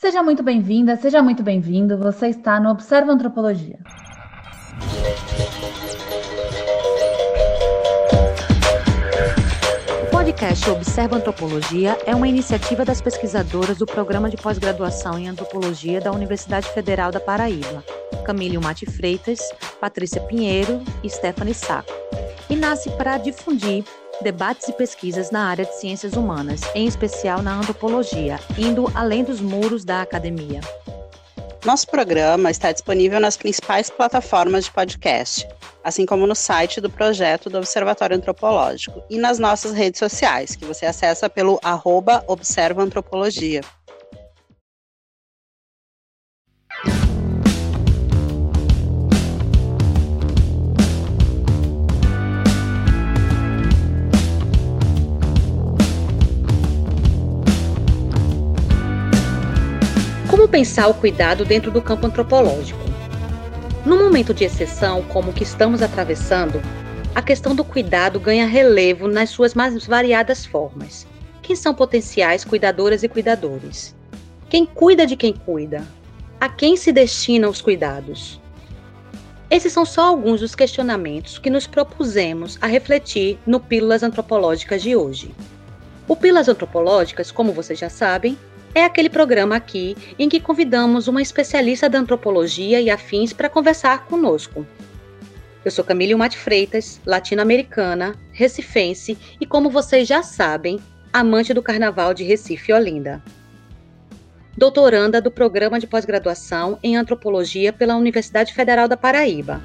Seja muito bem-vinda, seja muito bem-vindo. Você está no Observa Antropologia. O podcast Observa Antropologia é uma iniciativa das pesquisadoras do Programa de Pós-Graduação em Antropologia da Universidade Federal da Paraíba, Camille Mate Freitas, Patrícia Pinheiro e Stephanie Saco, e nasce para difundir debates e pesquisas na área de ciências humanas, em especial na antropologia, indo além dos muros da academia. Nosso programa está disponível nas principais plataformas de podcast, assim como no site do projeto do Observatório Antropológico e nas nossas redes sociais, que você acessa pelo arroba Observa Antropologia. Como pensar o cuidado dentro do campo antropológico? Num momento de exceção como o que estamos atravessando, a questão do cuidado ganha relevo nas suas mais variadas formas. Quem são potenciais cuidadoras e cuidadores? Quem cuida de quem cuida? A quem se destinam os cuidados? Esses são só alguns dos questionamentos que nos propusemos a refletir no Pílulas Antropológicas de hoje. O Pílulas Antropológicas, como vocês já sabem, é aquele programa aqui em que convidamos uma especialista da antropologia e afins para conversar conosco. Eu sou Camille Mate Freitas, latino-americana, recifense e, como vocês já sabem, amante do Carnaval de Recife e Olinda. Doutoranda do Programa de Pós-Graduação em Antropologia pela Universidade Federal da Paraíba.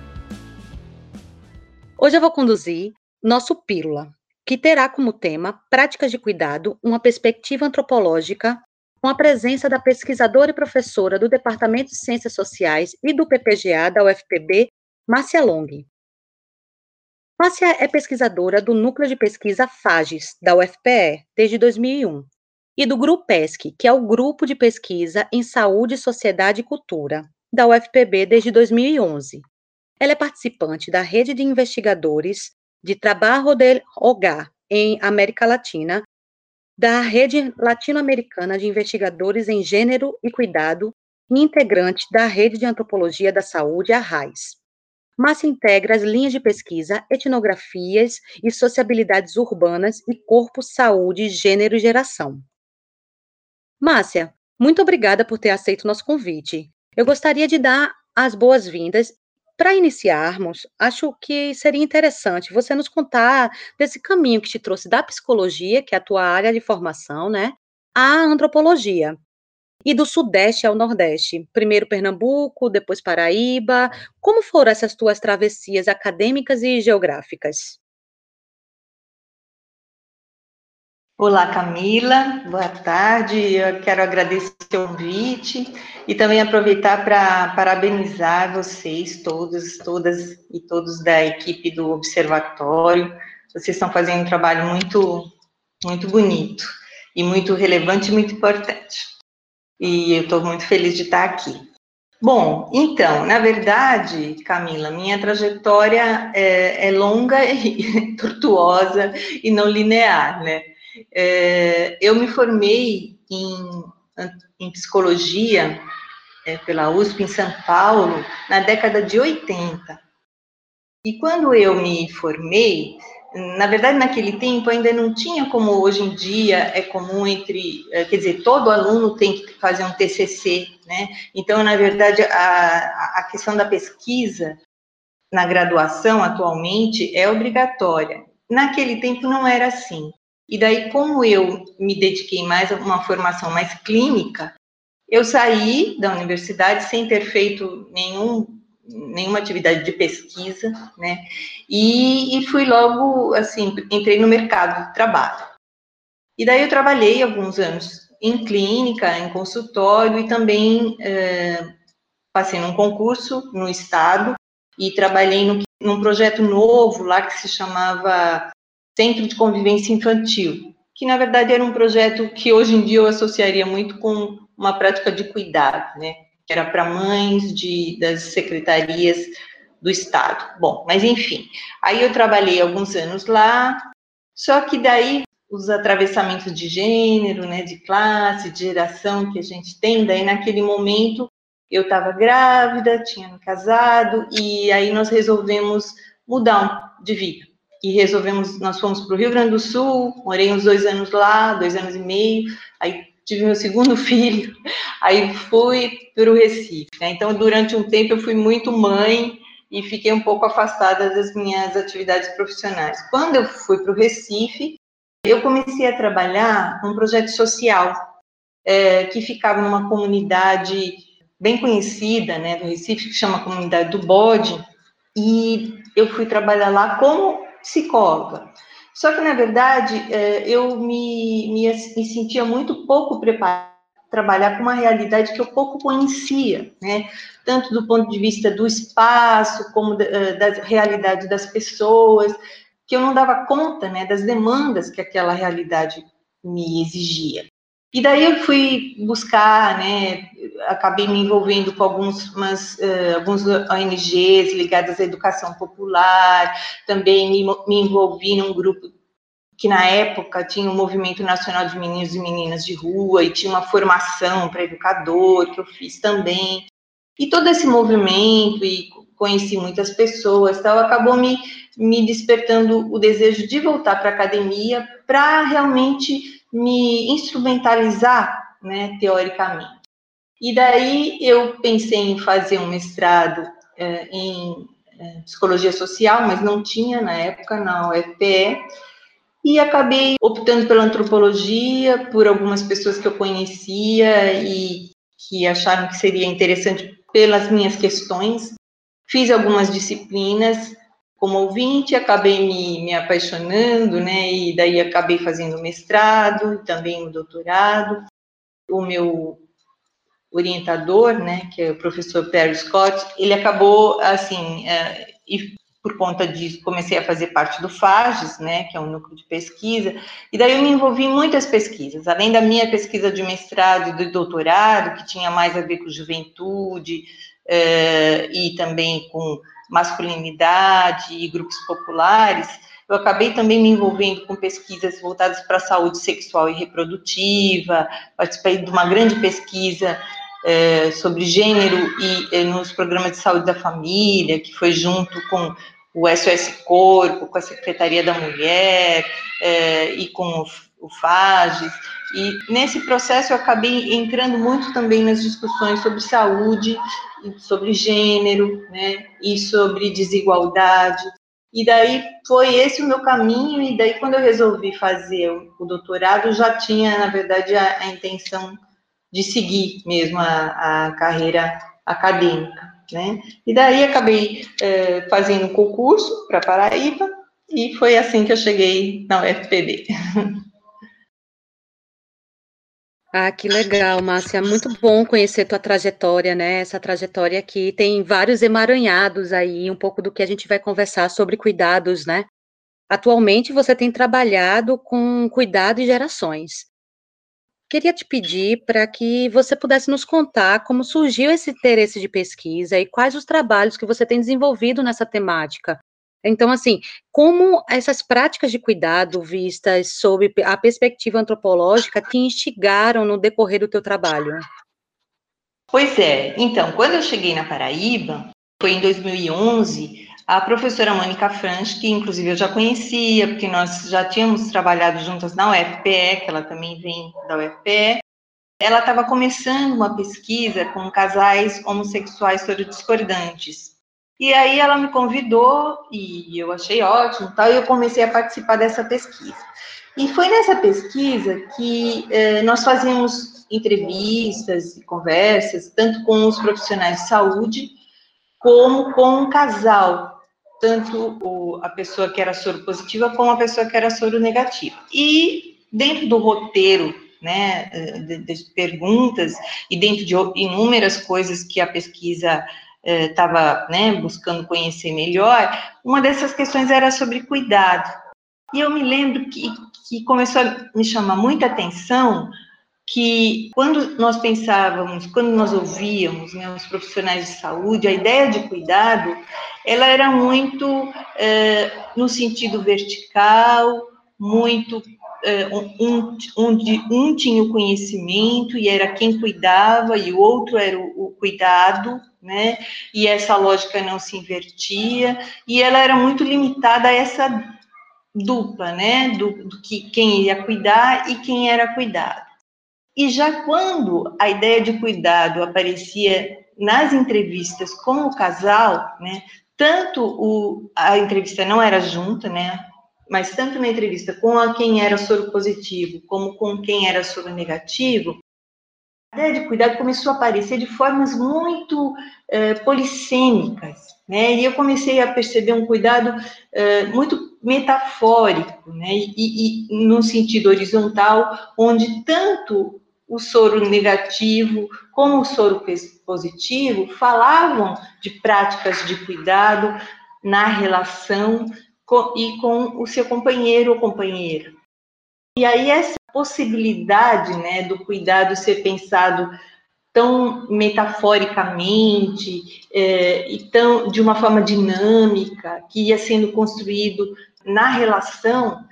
Hoje eu vou conduzir nosso Pílula, que terá como tema Práticas de Cuidado, uma perspectiva antropológica com a presença da pesquisadora e professora do Departamento de Ciências Sociais e do PPGA da UFPB, Márcia Long. Márcia é pesquisadora do Núcleo de Pesquisa FAGES, da UFPE, desde 2001, e do GRUPESC, que é o Grupo de Pesquisa em Saúde, Sociedade e Cultura, da UFPB desde 2011. Ela é participante da rede de investigadores de Trabalho del Hogar em América Latina, da Rede Latino-Americana de Investigadores em Gênero e Cuidado e integrante da Rede de Antropologia da Saúde, a RAIS. Márcia integra as linhas de pesquisa, etnografias e sociabilidades urbanas e corpo, saúde, gênero e geração. Márcia, muito obrigada por ter aceito nosso convite. Eu gostaria de dar as boas-vindas para iniciarmos, acho que seria interessante você nos contar desse caminho que te trouxe da psicologia, que é a tua área de formação, né, à antropologia. E do Sudeste ao Nordeste, primeiro Pernambuco, depois Paraíba. Como foram essas tuas travessias acadêmicas e geográficas? Olá, Camila, boa tarde. Eu quero agradecer o convite e também aproveitar para parabenizar vocês, todos, todas e todos da equipe do Observatório. Vocês estão fazendo um trabalho muito, muito bonito e muito relevante e muito importante. E eu estou muito feliz de estar aqui. Bom, então, na verdade, Camila, minha trajetória é, é longa e tortuosa e não linear, né? É, eu me formei em, em psicologia é, pela USP em São Paulo na década de 80. E quando eu me formei, na verdade, naquele tempo ainda não tinha como hoje em dia é comum entre, é, quer dizer, todo aluno tem que fazer um TCC, né? Então, na verdade, a, a questão da pesquisa na graduação atualmente é obrigatória. Naquele tempo não era assim. E daí, como eu me dediquei mais a uma formação mais clínica, eu saí da universidade sem ter feito nenhum, nenhuma atividade de pesquisa, né? E, e fui logo, assim, entrei no mercado de trabalho. E daí eu trabalhei alguns anos em clínica, em consultório e também é, passei num concurso no estado e trabalhei no, num projeto novo lá que se chamava Centro de Convivência Infantil, que na verdade era um projeto que hoje em dia eu associaria muito com uma prática de cuidado, né? Que era para mães de, das secretarias do Estado. Bom, mas enfim, aí eu trabalhei alguns anos lá, só que daí os atravessamentos de gênero, né, de classe, de geração que a gente tem. Daí, naquele momento, eu estava grávida, tinha me casado, e aí nós resolvemos mudar de vida. E resolvemos, nós fomos para o Rio Grande do Sul, morei uns dois anos lá, dois anos e meio, aí tive meu segundo filho, aí fui para o Recife. Né? Então, durante um tempo, eu fui muito mãe e fiquei um pouco afastada das minhas atividades profissionais. Quando eu fui para o Recife, eu comecei a trabalhar num projeto social é, que ficava numa comunidade bem conhecida, né, do Recife, que chama Comunidade do Bode, e eu fui trabalhar lá como psicóloga. Só que, na verdade, é, eu me, me, me sentia muito pouco preparada trabalhar com uma realidade que eu pouco conhecia, né? Tanto do ponto de vista do espaço, como da, é, da realidade das pessoas, que eu não dava conta, né, das demandas que aquela realidade me exigia. E daí eu fui buscar, né, acabei me envolvendo com alguns, umas, uh, alguns ONGs ligadas à educação popular, também me, me envolvi num grupo que na época tinha o um Movimento Nacional de Meninos e Meninas de Rua, e tinha uma formação para educador, que eu fiz também. E todo esse movimento, e conheci muitas pessoas, tal, acabou me, me despertando o desejo de voltar para a academia para realmente me instrumentalizar, né, teoricamente. E daí eu pensei em fazer um mestrado é, em é, psicologia social, mas não tinha na época na UFPE, e acabei optando pela antropologia, por algumas pessoas que eu conhecia e que acharam que seria interessante pelas minhas questões. Fiz algumas disciplinas, como ouvinte, acabei me, me apaixonando, né, e daí acabei fazendo mestrado também o doutorado. O meu orientador, né, que é o professor Perry Scott, ele acabou, assim, é, e por conta disso comecei a fazer parte do FAGES, né, que é um núcleo de pesquisa, e daí eu me envolvi em muitas pesquisas, além da minha pesquisa de mestrado e do doutorado, que tinha mais a ver com juventude, é, e também com masculinidade e grupos populares, eu acabei também me envolvendo com pesquisas voltadas para a saúde sexual e reprodutiva, participei de uma grande pesquisa é, sobre gênero e é, nos programas de saúde da família, que foi junto com o SOS Corpo, com a Secretaria da Mulher e com o, o FAGES, e nesse processo eu acabei entrando muito também nas discussões sobre saúde, sobre gênero, né, e sobre desigualdade. E daí foi esse o meu caminho, e daí quando eu resolvi fazer o doutorado, já tinha, na verdade, a, a intenção de seguir mesmo a, a carreira acadêmica, né? E daí acabei é, fazendo um concurso para Paraíba, e foi assim que eu cheguei na UFPB. Ah, que legal, Márcia. Muito bom conhecer tua trajetória, né? Essa trajetória que tem vários emaranhados aí, um pouco do que a gente vai conversar sobre cuidados, né? Atualmente você tem trabalhado com cuidado e gerações. Queria te pedir para que você pudesse nos contar como surgiu esse interesse de pesquisa e quais os trabalhos que você tem desenvolvido nessa temática, então, assim, como essas práticas de cuidado vistas sob a perspectiva antropológica te instigaram no decorrer do teu trabalho? Pois é. Então, quando eu cheguei na Paraíba, foi em 2011, a professora Mônica Franch, que inclusive eu já conhecia, porque nós já tínhamos trabalhado juntas na UFPE, que ela também vem da UFPE, ela estava começando uma pesquisa com casais homossexuais discordantes. E aí ela me convidou e eu achei ótimo, tal, e eu comecei a participar dessa pesquisa. E foi nessa pesquisa que eh, nós fazíamos entrevistas e conversas, tanto com os profissionais de saúde, como com um casal, tanto o, a pessoa que era soro positiva como a pessoa que era soro negativa. E dentro do roteiro né, de, de perguntas e dentro de inúmeras coisas que a pesquisa estava eh, né, buscando conhecer melhor, uma dessas questões era sobre cuidado. E eu me lembro que, que começou a me chamar muita atenção que quando nós pensávamos, quando nós ouvíamos né, os profissionais de saúde, a ideia de cuidado, ela era muito é, no sentido vertical, muito um, onde um tinha o conhecimento e era quem cuidava e o outro era o, cuidado, né? E essa lógica não se invertia e ela era muito limitada a essa dupla, né? Do, do que quem ia cuidar e quem era cuidado. E já quando a ideia de cuidado aparecia nas entrevistas com o casal, né? Tanto o, a entrevista não era junta, né? mas tanto na entrevista com a quem era soro positivo, como com quem era soro negativo, de cuidado começou a aparecer de formas muito eh, polissêmicas, né? E eu comecei a perceber um cuidado eh, muito metafórico, né? E, e num sentido horizontal, onde tanto o soro negativo como o soro positivo falavam de práticas de cuidado na relação com, e com o seu companheiro ou companheira. E aí essa possibilidade, né, do cuidado ser pensado tão metaforicamente é, e tão de uma forma dinâmica que ia sendo construído na relação,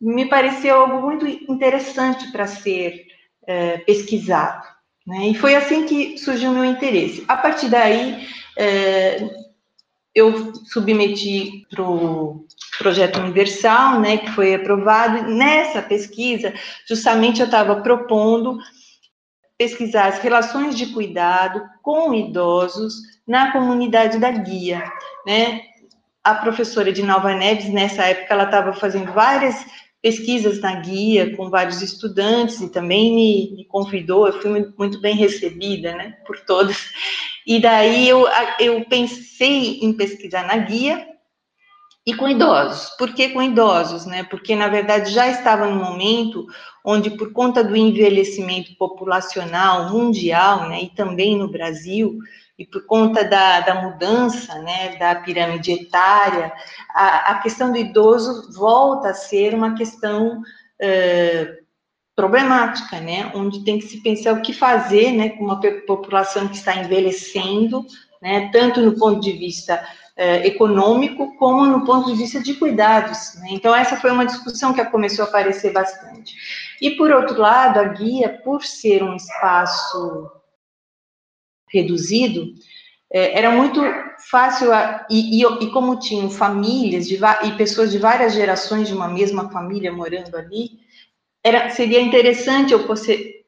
me pareceu algo muito interessante para ser é, pesquisado. Né? E foi assim que surgiu o meu interesse. A partir daí, é, eu submeti para o projeto universal, né, que foi aprovado. Nessa pesquisa, justamente eu estava propondo pesquisar as relações de cuidado com idosos na comunidade da guia, né? A professora de Nova Neves, nessa época, ela estava fazendo várias pesquisas na guia com vários estudantes e também me, me convidou, eu fui muito bem recebida, né, por todos. E daí eu, eu pensei em pesquisar na guia e com idosos. Por que com idosos, né? Porque na verdade já estava no momento onde por conta do envelhecimento populacional mundial, né, e também no Brasil, e por conta da, da mudança né, da pirâmide etária, a, a, questão do idoso volta a ser uma questão uh, problemática, né, onde tem que se pensar o que fazer né, com uma população que está envelhecendo, né, tanto no ponto de vista uh, econômico, como no ponto de vista de cuidados. Né? Então, essa foi uma discussão que começou a aparecer bastante. E, por outro lado, a guia, por ser um espaço reduzido, é, era muito fácil, a, e, e, e, como tinham famílias de, e pessoas de várias gerações de uma mesma família morando ali, era, seria interessante eu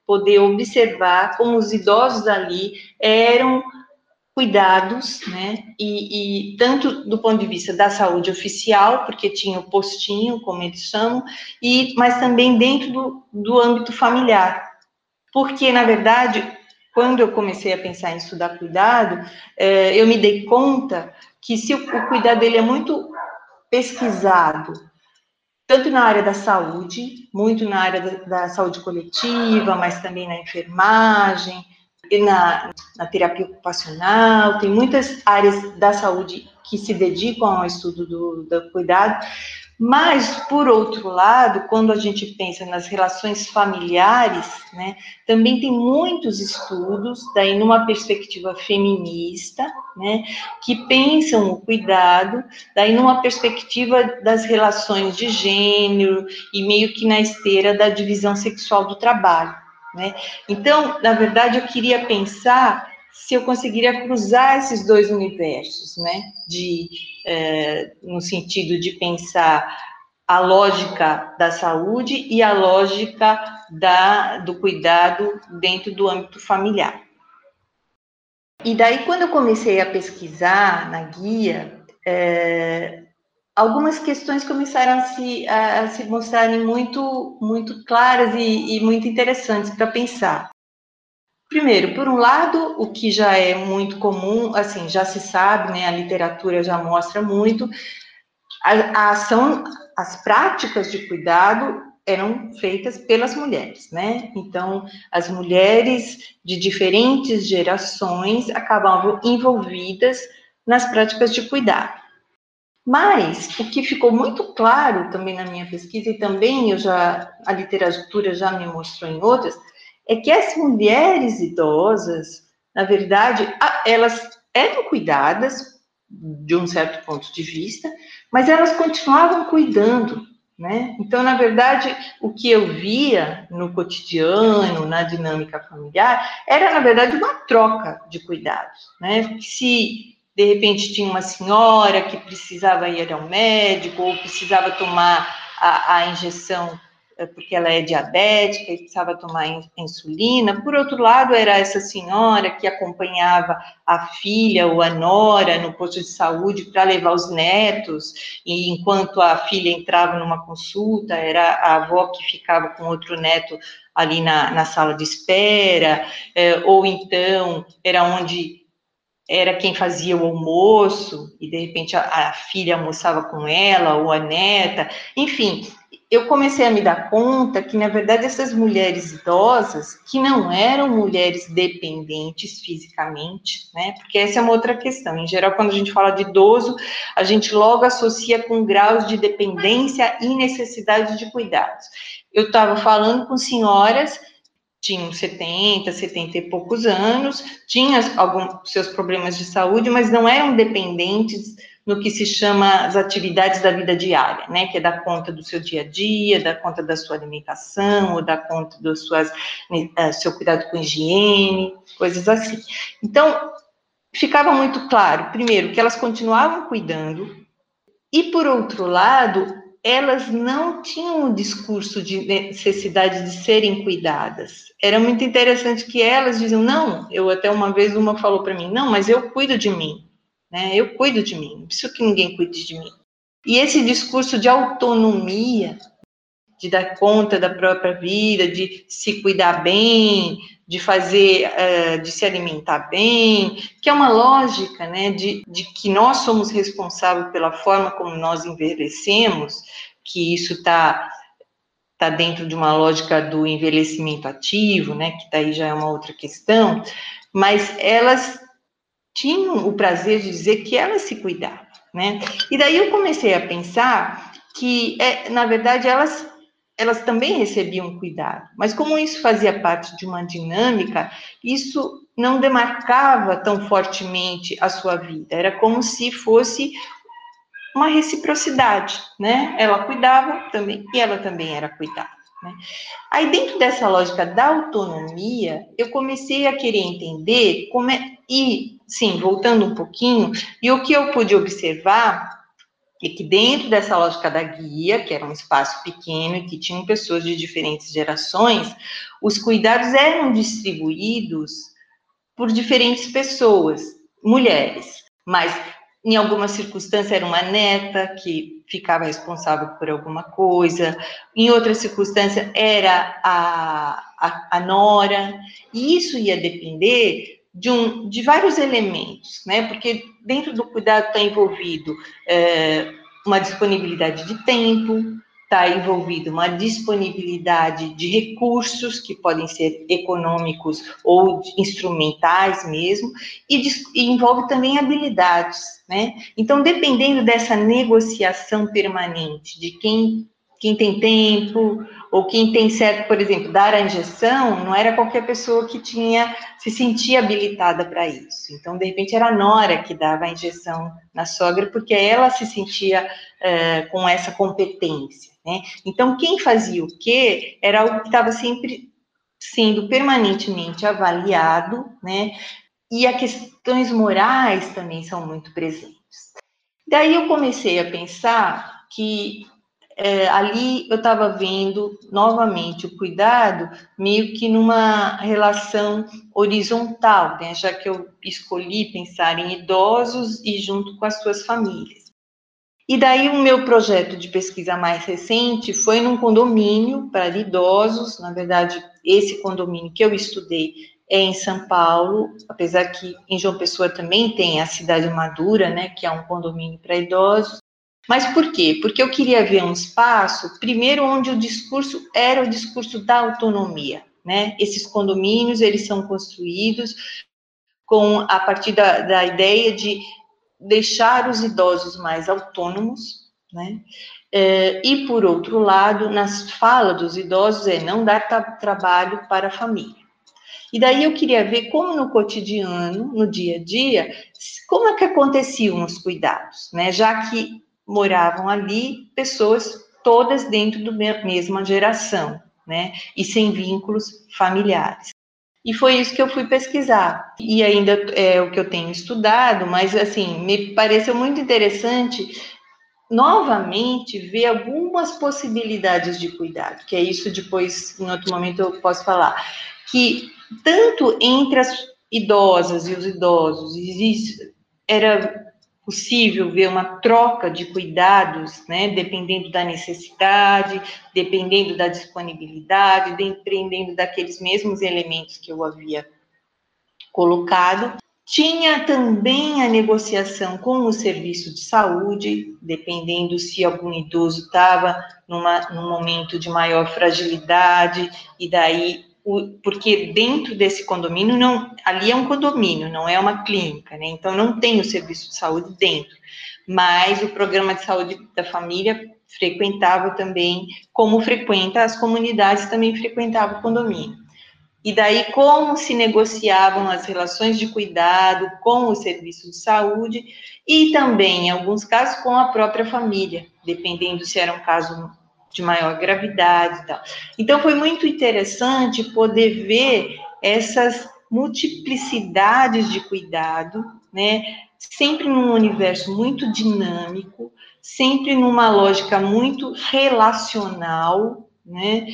poder observar como os idosos ali eram cuidados, né, e, e, tanto do ponto de vista da saúde oficial, porque tinha o postinho, como eles chamam, e, mas também dentro do, do âmbito familiar, porque, na verdade, quando eu comecei a pensar em estudar cuidado, é, eu me dei conta que se o, o cuidado dele é muito pesquisado, tanto na área da saúde, muito na área da, da saúde coletiva, mas também na enfermagem, na, na, terapia ocupacional, tem muitas áreas da saúde que se dedicam ao estudo do, do cuidado, mas, por outro lado, quando a gente pensa nas relações familiares, né, também tem muitos estudos, daí numa perspectiva feminista, né, que pensam o cuidado, daí numa perspectiva das relações de gênero e meio que na esteira da divisão sexual do trabalho. Né? Então, na verdade, eu queria pensar se eu conseguiria cruzar esses dois universos, né? De, é, no sentido de pensar a lógica da saúde e a lógica da, do cuidado dentro do âmbito familiar. E daí, quando eu comecei a pesquisar na guia, é, algumas questões começaram a se, a, a se mostrarem muito, muito claras e, e muito interessantes para pensar. Primeiro, por um lado, o que já é muito comum, assim, já se sabe, né, a literatura já mostra muito, a, a ação, as práticas de cuidado eram feitas pelas mulheres, né? Então, as mulheres de diferentes gerações acabavam envolvidas nas práticas de cuidado. Mas o que ficou muito claro também na minha pesquisa e também eu já a literatura já me mostrou em outras é que as mulheres idosas, na verdade, elas eram cuidadas de um certo ponto de vista, mas elas continuavam cuidando, Né? Então, na verdade, o que eu via no cotidiano, na dinâmica familiar, era, na verdade, uma troca de cuidados. Né? Se, de repente, tinha uma senhora que precisava ir ao médico ou precisava tomar a, a injeção é, porque ela é diabética e precisava tomar insulina. Por outro lado, era essa senhora que acompanhava a filha ou a nora no posto de saúde para levar os netos, e enquanto a filha entrava numa consulta, era a avó que ficava com outro neto ali na, na sala de espera, é, ou então era onde era quem fazia o almoço, e de repente a, a filha almoçava com ela, ou a neta, enfim, eu comecei a me dar conta que, na verdade, essas mulheres idosas, que não eram mulheres dependentes fisicamente, né? Porque essa é uma outra questão. Em geral, quando a gente fala de idoso, a gente logo associa com graus de dependência e necessidade de cuidados. Eu estava falando com senhoras tinham 70, 70 e poucos anos, tinham alguns seus problemas de saúde, mas não eram dependentes no que se chama as atividades da vida diária, né, que é dar conta do seu dia a dia, dar conta da sua alimentação, ou dar conta do suas, uh, seu cuidado com higiene, coisas assim. Então, ficava muito claro, primeiro, que elas continuavam cuidando, e por outro lado, elas não tinham o discurso de necessidade de serem cuidadas. Era muito interessante que elas diziam, não, eu até uma vez uma falou para mim, não, mas eu cuido de mim né? Eu cuido de mim, não preciso que ninguém cuide de mim. E esse discurso de autonomia, de dar conta da própria vida, de se cuidar bem, de fazer, uh, de se alimentar bem, que é uma lógica, né, de, de que nós somos responsáveis pela forma como nós envelhecemos, que isso está tá dentro de uma lógica do envelhecimento ativo, né, que daí já é uma outra questão, mas elas tinham o prazer de dizer que elas se cuidavam, né? E daí eu comecei a pensar que, é, na verdade, elas elas também recebiam cuidado, mas como isso fazia parte de uma dinâmica, isso não demarcava tão fortemente a sua vida, era como se fosse uma reciprocidade, né? Ela cuidava também e ela também era cuidada. Né? Aí, dentro dessa lógica da autonomia, eu comecei a querer entender como é. E, sim, voltando um pouquinho, e o que eu pude observar é que dentro dessa lógica da guia, que era um espaço pequeno e que tinham pessoas de diferentes gerações, os cuidados eram distribuídos por diferentes pessoas, mulheres, mas em alguma circunstância era uma neta que ficava responsável por alguma coisa, em outra circunstância era a, a, a nora, e isso ia depender de, um, de vários elementos, né? Porque dentro do cuidado está envolvido é, uma disponibilidade de tempo, está envolvido uma disponibilidade de recursos que podem ser econômicos ou instrumentais mesmo, e, e, envolve também habilidades, né? Então, dependendo dessa negociação permanente de quem quem tem tempo, ou quem tem certo, por exemplo, dar a injeção, não era qualquer pessoa que tinha, se sentia habilitada para isso. Então, de repente, era a nora que dava a injeção na sogra, porque ela se sentia uh, com essa competência, né? Então, quem fazia o quê era algo que estava sempre sendo permanentemente avaliado, né? E as questões morais também são muito presentes. Daí eu comecei a pensar que é, ali eu estava vendo novamente o cuidado meio que numa relação horizontal, né, já que eu escolhi pensar em idosos e junto com as suas famílias. E daí o meu projeto de pesquisa mais recente foi num condomínio para idosos, na verdade, esse condomínio que eu estudei é em São Paulo, apesar que em João Pessoa também tem a Cidade Madura, né, que é um condomínio para idosos, mas por quê? Porque eu queria ver um espaço, primeiro, onde o discurso era o discurso da autonomia, né? Esses condomínios, eles são construídos com a partir da, da ideia de deixar os idosos mais autônomos, né? É, e, por outro lado, nas falas dos idosos é não dar trabalho para a família. E daí eu queria ver como no cotidiano, no dia a dia, como é que aconteciam os cuidados, né? Já que moravam ali pessoas todas dentro da mesma geração, né? E sem vínculos familiares. E foi isso que eu fui pesquisar. E ainda é o que eu tenho estudado, mas assim, me pareceu muito interessante novamente ver algumas possibilidades de cuidado, que é isso depois, em outro momento eu posso falar, que tanto entre as idosas e os idosos existe, era possível ver uma troca de cuidados, né, dependendo da necessidade, dependendo da disponibilidade, dependendo daqueles mesmos elementos que eu havia colocado. Tinha também a negociação com o serviço de saúde, dependendo se algum idoso estava num momento de maior fragilidade, e daí porque dentro desse condomínio não, ali é um condomínio, não é uma clínica, né? Então não tem o serviço de saúde dentro, mas o programa de saúde da família frequentava também, como frequenta as comunidades também frequentavam o condomínio. E daí como se negociavam as relações de cuidado com o serviço de saúde e também, em alguns casos, com a própria família, dependendo se era um caso de maior gravidade e tal. Então, foi muito interessante poder ver essas multiplicidades de cuidado, né? Sempre num universo muito dinâmico, sempre numa lógica muito relacional, né?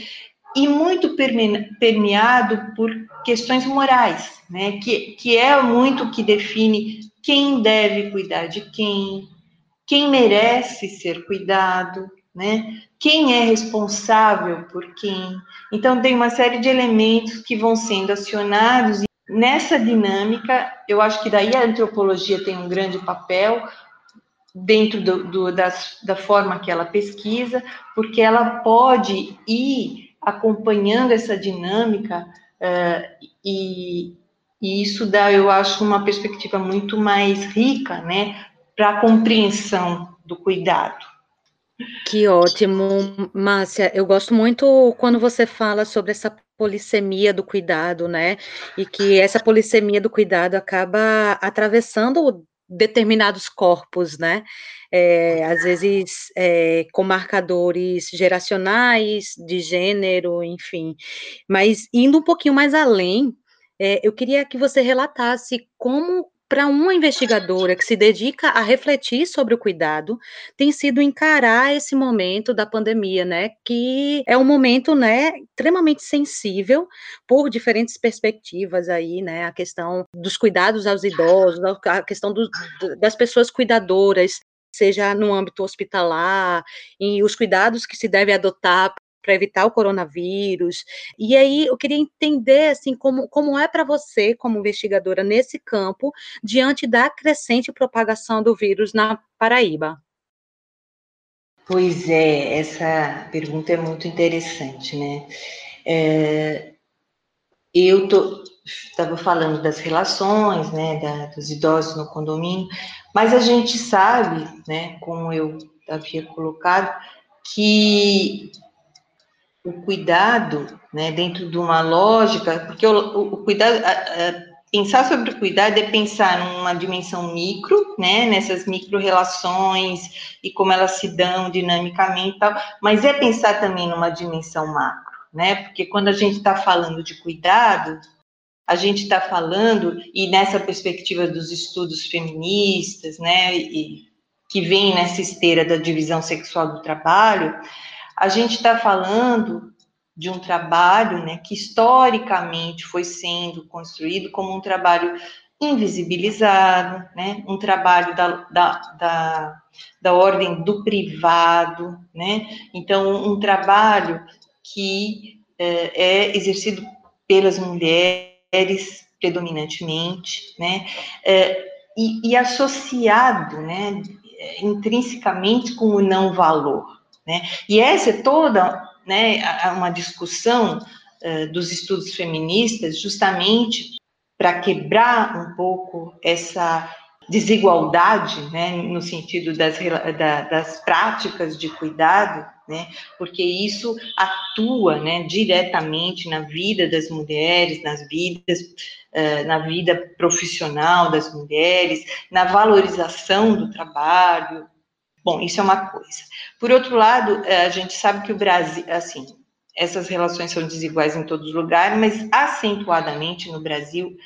E muito permeado por questões morais, né? Que, que é muito o que define quem deve cuidar de quem, quem merece ser cuidado, né? Quem é responsável por quem? Então, tem uma série de elementos que vão sendo acionados. E nessa dinâmica, eu acho que daí a antropologia tem um grande papel dentro do, do, das, da forma que ela pesquisa, porque ela pode ir acompanhando essa dinâmica uh, e, e isso dá, eu acho, uma perspectiva muito mais rica, né, para a compreensão do cuidado. Que ótimo, Márcia. Eu gosto muito quando você fala sobre essa polissemia do cuidado, né? E que essa polissemia do cuidado acaba atravessando determinados corpos, né? É, às vezes é, com marcadores geracionais, de gênero, enfim. Mas indo um pouquinho mais além, é, eu queria que você relatasse como para uma investigadora que se dedica a refletir sobre o cuidado, tem sido encarar esse momento da pandemia, né, que é um momento, né, extremamente sensível por diferentes perspectivas aí, né, a questão dos cuidados aos idosos, a questão do, das pessoas cuidadoras, seja no âmbito hospitalar, e os cuidados que se deve adotar para evitar o coronavírus. E aí eu queria entender assim como, como é para você, como investigadora nesse campo, diante da crescente propagação do vírus na Paraíba. Pois é, essa pergunta é muito interessante, né? É, eu estava falando das relações, né, da, dos idosos no condomínio, mas a gente sabe, né, como eu havia colocado, que o cuidado, né, dentro de uma lógica, porque o, o, cuidado, a, a, pensar sobre o cuidado é pensar numa dimensão micro, né, nessas micro-relações e como elas se dão dinamicamente e tal, mas é pensar também numa dimensão macro, né, porque quando a gente está falando de cuidado, a gente está falando, e nessa perspectiva dos estudos feministas, né, e, que vem nessa esteira da divisão sexual do trabalho, a gente está falando de um trabalho né, que historicamente foi sendo construído como um trabalho invisibilizado, né, um trabalho da, da, da, da ordem do privado, né, então um trabalho que é, é exercido pelas mulheres predominantemente, né, é, e, e associado, né, intrinsecamente com o não valor, né? E essa é toda né, uma discussão uh, dos estudos feministas, justamente para quebrar um pouco essa desigualdade, né, no sentido das, da, das práticas de cuidado, né, porque isso atua, né, diretamente na vida das mulheres, nas vidas, uh, na vida profissional das mulheres, na valorização do trabalho, Bom, isso é uma coisa. Por outro lado, eh, a gente sabe que o Brasil, assim, essas relações são desiguais em todos os lugares, mas acentuadamente no Brasil,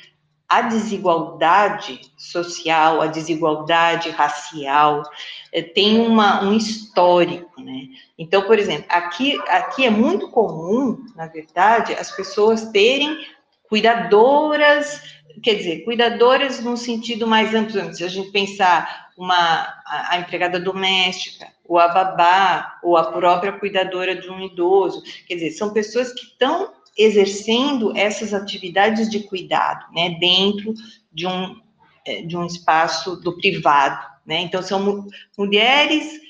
a desigualdade social, a desigualdade racial, eh, tem uma, um histórico, né? Então, por exemplo, aqui, aqui é muito comum, na verdade, as pessoas terem cuidadoras, quer dizer, cuidadoras no sentido mais amplo, se a gente pensar uma, a, a empregada doméstica, ou a babá, ou a própria cuidadora de um idoso, quer dizer, são pessoas que estão exercendo essas atividades de cuidado, né, dentro de um, é, de um espaço do privado, né, então são mulheres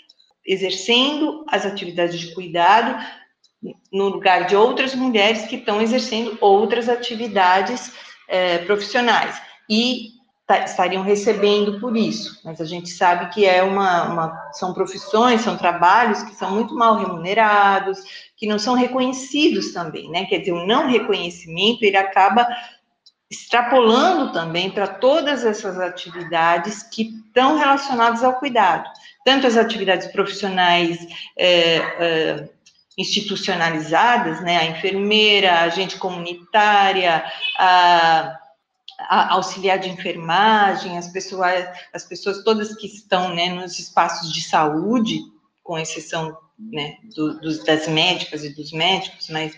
exercendo as atividades de cuidado no lugar de outras mulheres que estão exercendo outras atividades é, profissionais. E estariam recebendo por isso, mas a gente sabe que é uma, uma, são profissões, são trabalhos que são muito mal remunerados, que não são reconhecidos também, né? Quer dizer, o não reconhecimento ele acaba extrapolando também para todas essas atividades que estão relacionadas ao cuidado, tanto as atividades profissionais é, é, institucionalizadas, né, a enfermeira, a agente comunitária, a, auxiliar de enfermagem, as pessoas, as pessoas todas que estão, né, nos espaços de saúde, com exceção né, do, dos, das médicas e dos médicos, mas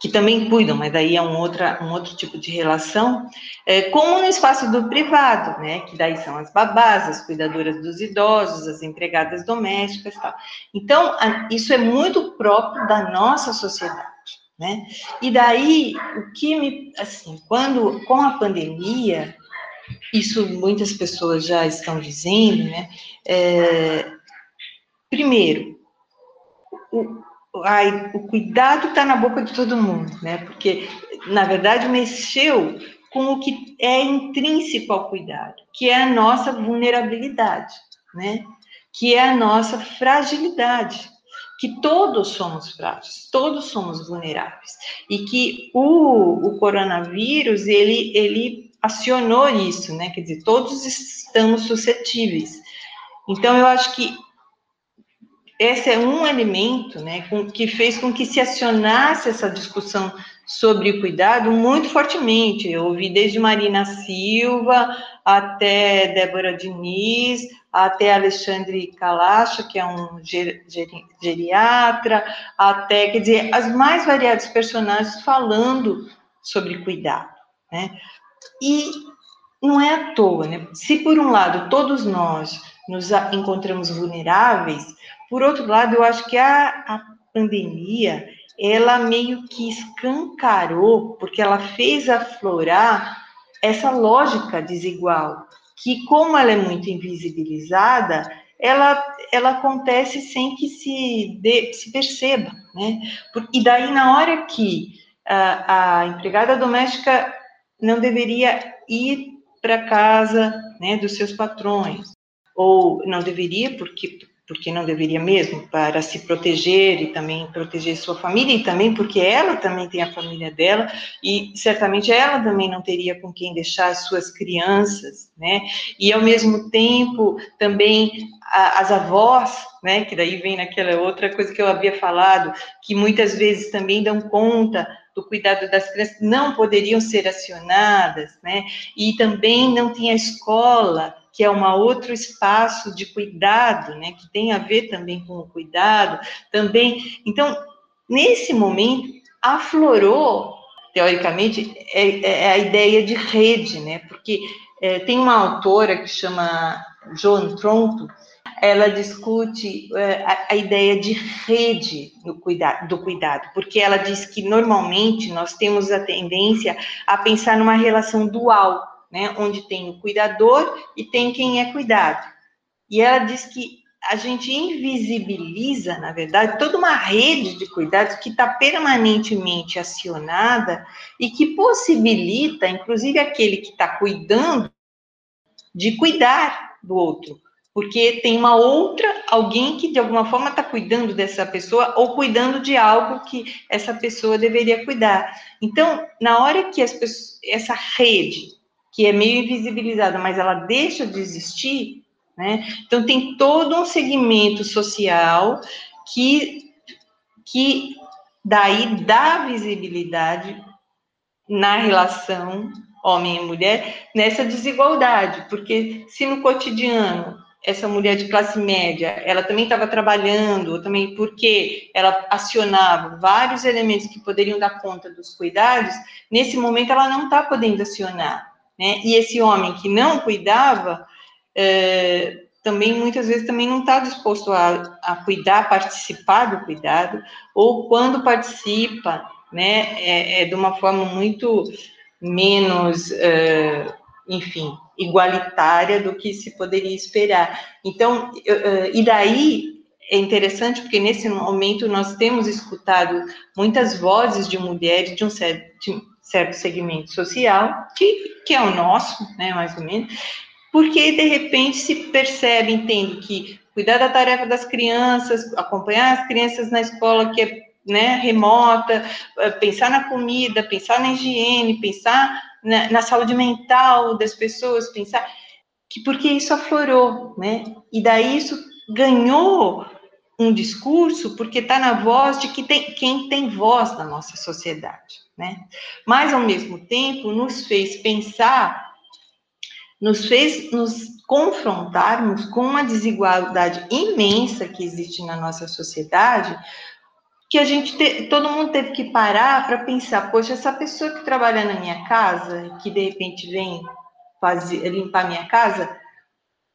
que também cuidam, mas daí é um, outra, um outro tipo de relação, é, como no espaço do privado, né, que daí são as babás, as cuidadoras dos idosos, as empregadas domésticas, tal. Então, a, isso é muito próprio da nossa sociedade, né, e daí, o que me, assim, quando, com a pandemia, isso muitas pessoas já estão dizendo, né, é, primeiro, o, ai, o cuidado está na boca de todo mundo, né? Porque, na verdade, mexeu com o que é intrínseco ao cuidado, que é a nossa vulnerabilidade, né? Que é a nossa fragilidade, que todos somos frágeis, todos somos vulneráveis, e que o, o coronavírus, ele, ele acionou isso, né? Quer dizer, todos estamos suscetíveis. Então, eu acho que esse é um elemento né, com, que fez com que se acionasse essa discussão sobre cuidado muito fortemente. Eu ouvi desde Marina Silva até Débora Diniz, até Alexandre Calacha, que é um ger, ger, geriatra, até, quer dizer, as mais variadas personagens falando sobre cuidado, né? E não é à toa, né? Se por um lado todos nós nos encontramos vulneráveis, por outro lado, eu acho que a, a pandemia, ela meio que escancarou, porque ela fez aflorar essa lógica desigual, que como ela é muito invisibilizada, ela, ela acontece sem que se, de, se perceba, né? E daí, na hora que a, a empregada doméstica não deveria ir para casa né, dos seus patrões, ou não deveria, porque porque não deveria mesmo, para se proteger e também proteger sua família, e também porque ela também tem a família dela, e certamente ela também não teria com quem deixar as suas crianças, né? E ao mesmo tempo também a, as avós, né? Que daí vem naquela outra coisa que eu havia falado, que muitas vezes também dão conta do cuidado das crianças, não poderiam ser acionadas, né? E também não tinha escola que é um outro espaço de cuidado, né, que tem a ver também com o cuidado, também. Então, nesse momento, aflorou, teoricamente, é, é a ideia de rede, né, porque é, tem uma autora que chama Joan Tronto, ela discute é, a, a, ideia de rede no cuidado, do cuidado, porque ela diz que normalmente nós temos a tendência a pensar numa relação dual, né, onde tem o cuidador e tem quem é cuidado. E ela diz que a gente invisibiliza, na verdade, toda uma rede de cuidados que está permanentemente acionada e que possibilita, inclusive, aquele que está cuidando, de cuidar do outro, porque tem uma outra, alguém que de alguma forma está cuidando dessa pessoa ou cuidando de algo que essa pessoa deveria cuidar. Então, na hora que as pessoas, essa rede que é meio invisibilizada, mas ela deixa de existir, né? Então tem todo um segmento social que que daí dá visibilidade na relação homem e mulher nessa desigualdade, porque se no cotidiano essa mulher de classe média, ela também estava trabalhando, também porque ela acionava vários elementos que poderiam dar conta dos cuidados, nesse momento ela não está podendo acionar, né? E esse homem que não cuidava, é, também muitas vezes também não está disposto a, a cuidar, participar do cuidado, ou quando participa, né, é, é de uma forma muito menos, é, enfim, igualitária do que se poderia esperar. Então, e daí é interessante porque nesse momento nós temos escutado muitas vozes de mulheres de um certo, certo segmento social, que, que é o nosso, né, mais ou menos, porque de repente se percebe, entende que cuidar da tarefa das crianças, acompanhar as crianças na escola que é né, remota, eh, pensar na comida, pensar na higiene, pensar na, na saúde mental das pessoas, pensar que porque isso aflorou, né? E daí isso ganhou um discurso porque está na voz de que tem, quem tem voz na nossa sociedade, né? Mas ao mesmo tempo nos fez pensar, nos fez nos confrontarmos com uma desigualdade imensa que existe na nossa sociedade, que a gente te, todo mundo teve que parar para pensar, poxa, essa pessoa que trabalha na minha casa, que de repente vem fazer, limpar minha casa,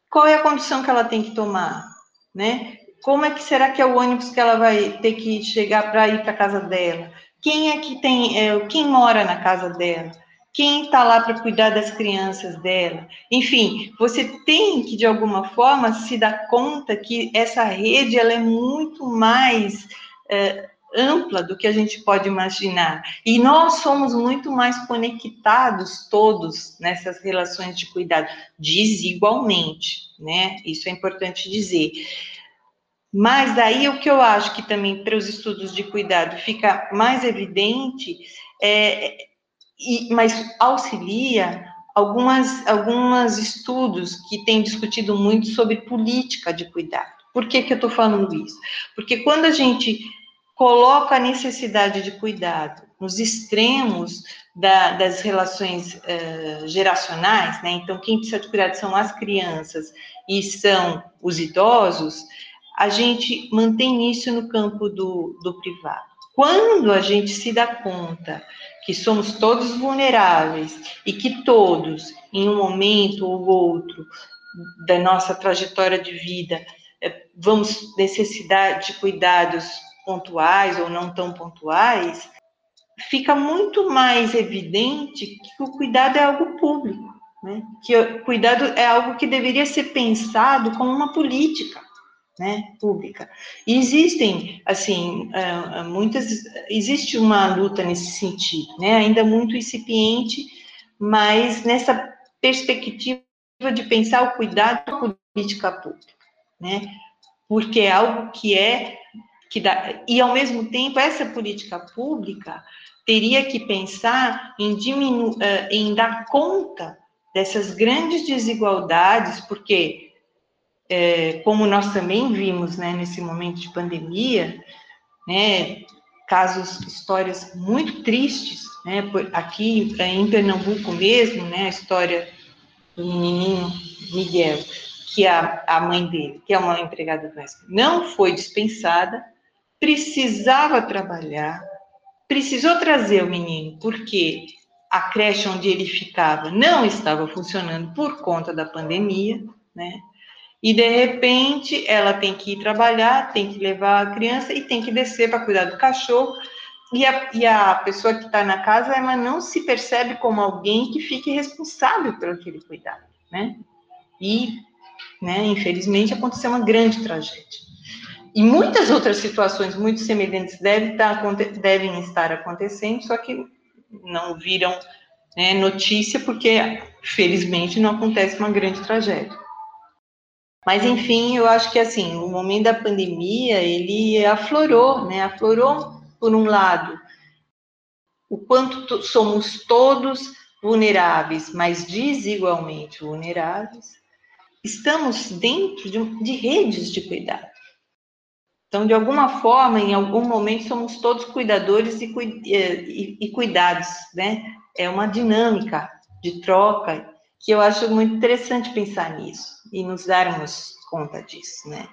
qual é a condição que ela tem que tomar, né? Como é que será que é o ônibus que ela vai ter que chegar para ir para casa dela? Quem é que tem, é, quem mora na casa dela? Quem está lá para cuidar das crianças dela? Enfim, você tem que de alguma forma se dar conta que essa rede ela é muito mais é, ampla do que a gente pode imaginar. E nós somos muito mais conectados todos nessas relações de cuidado, desigualmente, né? Isso é importante dizer. Mas daí o que eu acho que também para os estudos de cuidado fica mais evidente, é, e, mas auxilia algumas, alguns estudos que têm discutido muito sobre política de cuidado. Por que, que eu estou falando isso? Porque quando a gente coloca a necessidade de cuidado nos extremos da, das relações uh, geracionais, né? Então, quem precisa de cuidado são as crianças e são os idosos, a gente mantém isso no campo do, do privado. Quando a gente se dá conta que somos todos vulneráveis e que todos, em um momento ou outro da nossa trajetória de vida, eh, vamos necessitar de cuidados pontuais ou não tão pontuais, fica muito mais evidente que o cuidado é algo público, né? que o cuidado é algo que deveria ser pensado como uma política né, pública. E existem, assim, é, é, muitas, existe uma luta nesse sentido, né, ainda muito incipiente, mas nessa perspectiva de pensar o cuidado como política pública, né, porque é algo que é que dá, e ao mesmo tempo essa política pública teria que pensar em diminuir, uh, em dar conta dessas grandes desigualdades, porque é, como nós também vimos, né, nesse momento de pandemia, né, casos, histórias muito tristes, né, aqui em Pernambuco mesmo, né, a história do menino Miguel, que a, a mãe dele, que é uma empregada doméstica, não foi dispensada, precisava trabalhar, precisou trazer o menino, porque a creche onde ele ficava não estava funcionando por conta da pandemia, né? E de repente ela tem que ir trabalhar, tem que levar a criança e tem que descer para cuidar do cachorro. E a, e a pessoa que está na casa, ela não se percebe como alguém que fique responsável por aquele cuidado, né? E, né, infelizmente, aconteceu uma grande tragédia. E muitas outras situações muito semelhantes devem estar, devem estar acontecendo, só que não viram né, notícia, porque, felizmente, não acontece uma grande tragédia. Mas, enfim, eu acho que, assim, o momento da pandemia, ele aflorou, né, aflorou, por um lado, o quanto somos todos vulneráveis, mas desigualmente vulneráveis, estamos dentro de, de redes de cuidado. Então, de alguma forma, em algum momento, somos todos cuidadores e, e, e cuidados, né? É uma dinâmica de troca que eu acho muito interessante pensar nisso e nos darmos conta disso, né?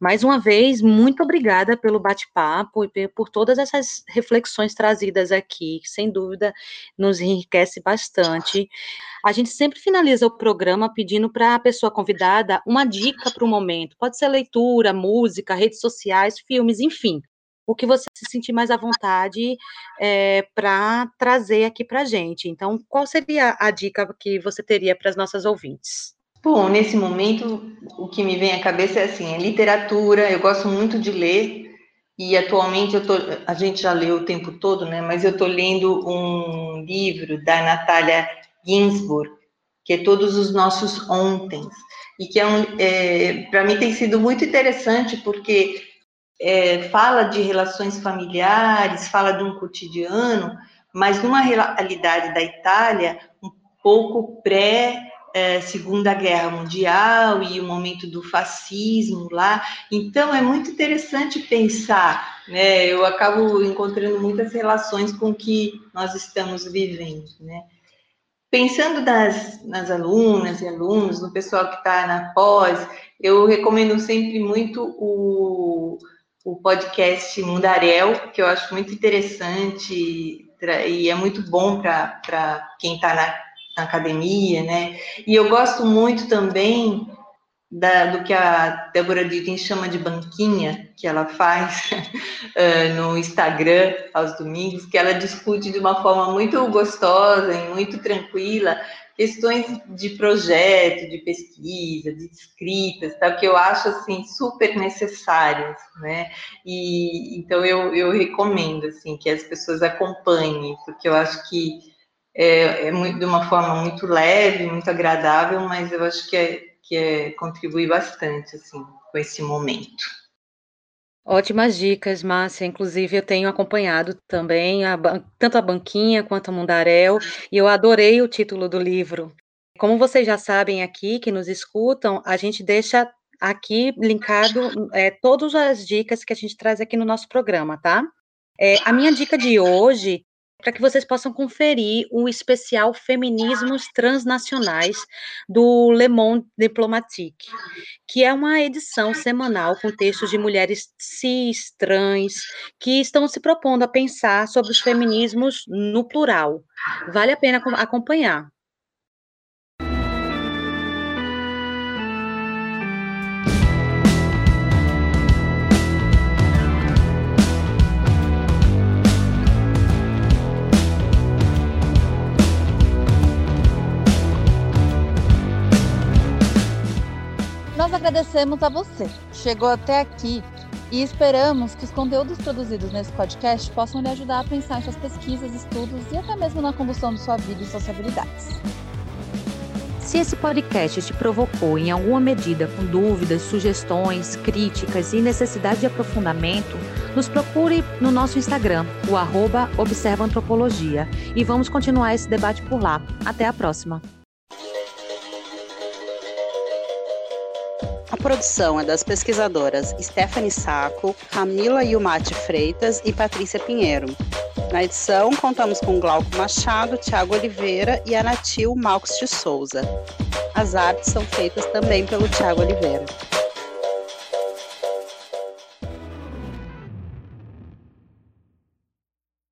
Mais uma vez, muito obrigada pelo bate-papo e por todas essas reflexões trazidas aqui, que sem dúvida nos enriquece bastante. A gente sempre finaliza o programa pedindo para a pessoa convidada uma dica para o momento. Pode ser leitura, música, redes sociais, filmes, enfim. O que você se sentir mais à vontade é, para trazer aqui para a gente. Então, qual seria a dica que você teria para as nossas ouvintes? Bom, nesse momento, o que me vem à cabeça é assim, é literatura, eu gosto muito de ler, e atualmente eu tô, a gente já leu o tempo todo, né, mas eu estou lendo um livro da Natália Ginsburg, que é Todos os Nossos Ontens, e que é, um, é para mim tem sido muito interessante, porque é, fala de relações familiares, fala de um cotidiano, mas numa realidade da Itália um pouco pré é, Segunda Guerra Mundial e o momento do fascismo lá. Então, é muito interessante pensar, né? Eu acabo encontrando muitas relações com o que nós estamos vivendo, né? Pensando nas, nas alunas e alunos, no pessoal que está na pós, eu recomendo sempre muito o, o podcast Mundarel, que eu acho muito interessante e é muito bom para quem está na na academia, né? E eu gosto muito também da, do que a Débora Ditten chama de banquinha, que ela faz uh, no Instagram aos domingos, que ela discute de uma forma muito gostosa e muito tranquila questões de projeto, de pesquisa, de escritas, tá? que eu acho assim super necessárias, né? E então eu, eu recomendo assim que as pessoas acompanhem, porque eu acho que é, é muito, de uma forma muito leve, muito agradável, mas eu acho que, é, que é, contribui bastante, assim, com esse momento. Ótimas dicas, Márcia. Inclusive, eu tenho acompanhado também a, tanto a Banquinha quanto a Mundarel, e eu adorei o título do livro. Como vocês já sabem aqui, que nos escutam, a gente deixa aqui linkado é, todas as dicas que a gente traz aqui no nosso programa, tá? É, a minha dica de hoje para que vocês possam conferir o especial Feminismos Transnacionais do Le Monde Diplomatique, que é uma edição semanal com textos de mulheres cis, trans, que estão se propondo a pensar sobre os feminismos no plural. Vale a pena acompanhar. Nós agradecemos a você chegou até aqui e esperamos que os conteúdos produzidos nesse podcast possam lhe ajudar a pensar em suas pesquisas, estudos e até mesmo na condução de sua vida e suas habilidades. Se esse podcast te provocou em alguma medida com dúvidas, sugestões, críticas e necessidade de aprofundamento, nos procure no nosso Instagram, o arroba Observa Antropologia, e vamos continuar esse debate por lá. Até a próxima! A produção é das pesquisadoras Stephanie Saco, Camila Yumati Freitas e Patrícia Pinheiro. Na edição, contamos com Glauco Machado, Tiago Oliveira e a Natil Malcos de Souza. As artes são feitas também pelo Tiago Oliveira.